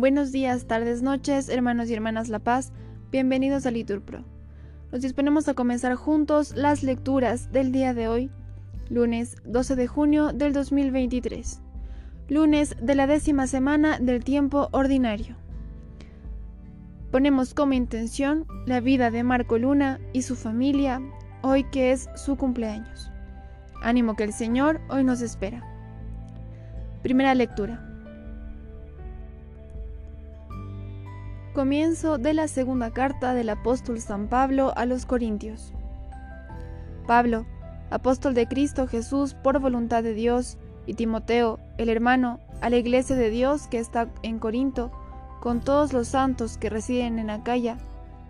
Buenos días, tardes, noches, hermanos y hermanas La Paz, bienvenidos a Liturpro. Nos disponemos a comenzar juntos las lecturas del día de hoy, lunes 12 de junio del 2023, lunes de la décima semana del tiempo ordinario. Ponemos como intención la vida de Marco Luna y su familia hoy que es su cumpleaños. Ánimo que el Señor hoy nos espera. Primera lectura. Comienzo de la segunda carta del apóstol San Pablo a los Corintios. Pablo, apóstol de Cristo Jesús por voluntad de Dios, y Timoteo, el hermano, a la iglesia de Dios que está en Corinto, con todos los santos que residen en Acaya,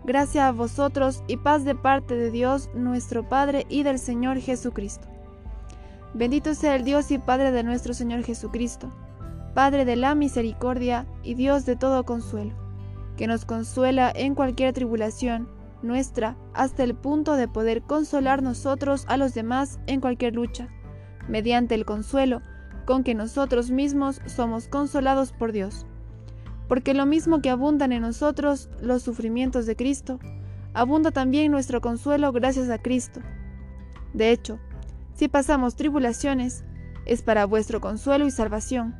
gracia a vosotros y paz de parte de Dios nuestro Padre y del Señor Jesucristo. Bendito sea el Dios y Padre de nuestro Señor Jesucristo, Padre de la misericordia y Dios de todo consuelo, que nos consuela en cualquier tribulación nuestra hasta el punto de poder consolar nosotros a los demás en cualquier lucha, mediante el consuelo con que nosotros mismos somos consolados por Dios porque lo mismo que abundan en nosotros los sufrimientos de Cristo, abunda también nuestro consuelo gracias a Cristo. De hecho, si pasamos tribulaciones, es para vuestro consuelo y salvación.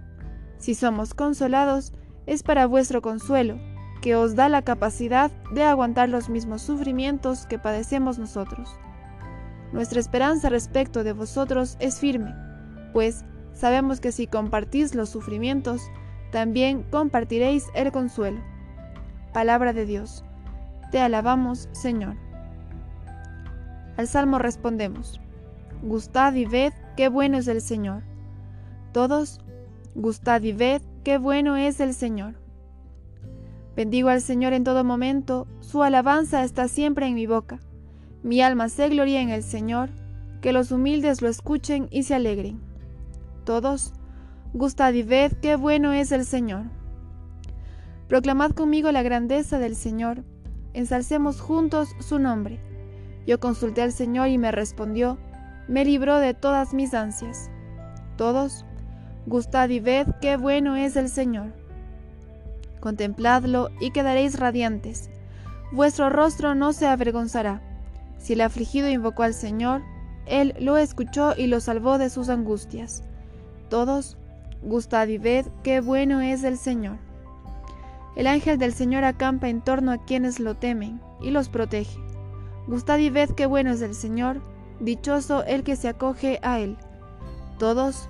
Si somos consolados, es para vuestro consuelo, que os da la capacidad de aguantar los mismos sufrimientos que padecemos nosotros. Nuestra esperanza respecto de vosotros es firme, pues sabemos que si compartís los sufrimientos, también compartiréis el consuelo. Palabra de Dios. Te alabamos, Señor. Al Salmo respondemos, Gustad y ved qué bueno es el Señor. Todos, gustad y ved qué bueno es el Señor. Bendigo al Señor en todo momento, su alabanza está siempre en mi boca. Mi alma se gloria en el Señor, que los humildes lo escuchen y se alegren. Todos, Gustad y ved qué bueno es el Señor. Proclamad conmigo la grandeza del Señor, ensalcemos juntos su nombre. Yo consulté al Señor y me respondió, me libró de todas mis ansias. Todos, gustad y ved qué bueno es el Señor. Contempladlo y quedaréis radiantes. Vuestro rostro no se avergonzará. Si el afligido invocó al Señor, Él lo escuchó y lo salvó de sus angustias. Todos, Gustad y ved qué bueno es el Señor. El ángel del Señor acampa en torno a quienes lo temen y los protege. Gustad y ved qué bueno es el Señor, dichoso el que se acoge a él. Todos,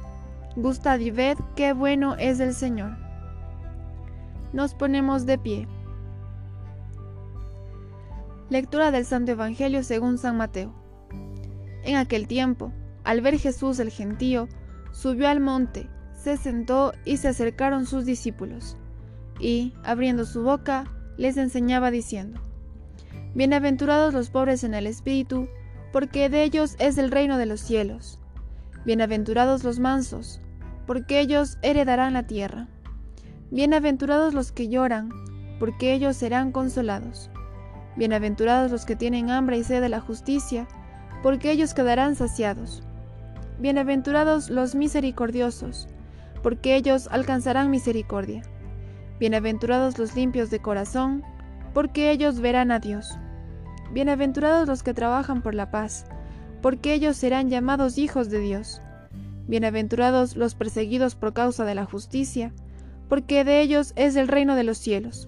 gustad y ved qué bueno es el Señor. Nos ponemos de pie. Lectura del Santo Evangelio según San Mateo. En aquel tiempo, al ver Jesús el gentío, subió al monte, se sentó y se acercaron sus discípulos, y, abriendo su boca, les enseñaba diciendo, Bienaventurados los pobres en el espíritu, porque de ellos es el reino de los cielos. Bienaventurados los mansos, porque ellos heredarán la tierra. Bienaventurados los que lloran, porque ellos serán consolados. Bienaventurados los que tienen hambre y sed de la justicia, porque ellos quedarán saciados. Bienaventurados los misericordiosos, porque ellos alcanzarán misericordia. Bienaventurados los limpios de corazón, porque ellos verán a Dios. Bienaventurados los que trabajan por la paz, porque ellos serán llamados hijos de Dios. Bienaventurados los perseguidos por causa de la justicia, porque de ellos es el reino de los cielos.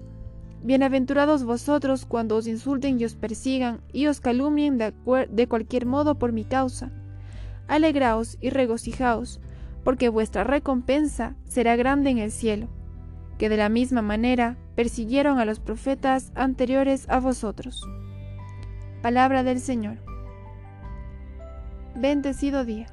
Bienaventurados vosotros cuando os insulten y os persigan y os calumnien de, de cualquier modo por mi causa. Alegraos y regocijaos, porque vuestra recompensa será grande en el cielo, que de la misma manera persiguieron a los profetas anteriores a vosotros. Palabra del Señor. Bendecido día.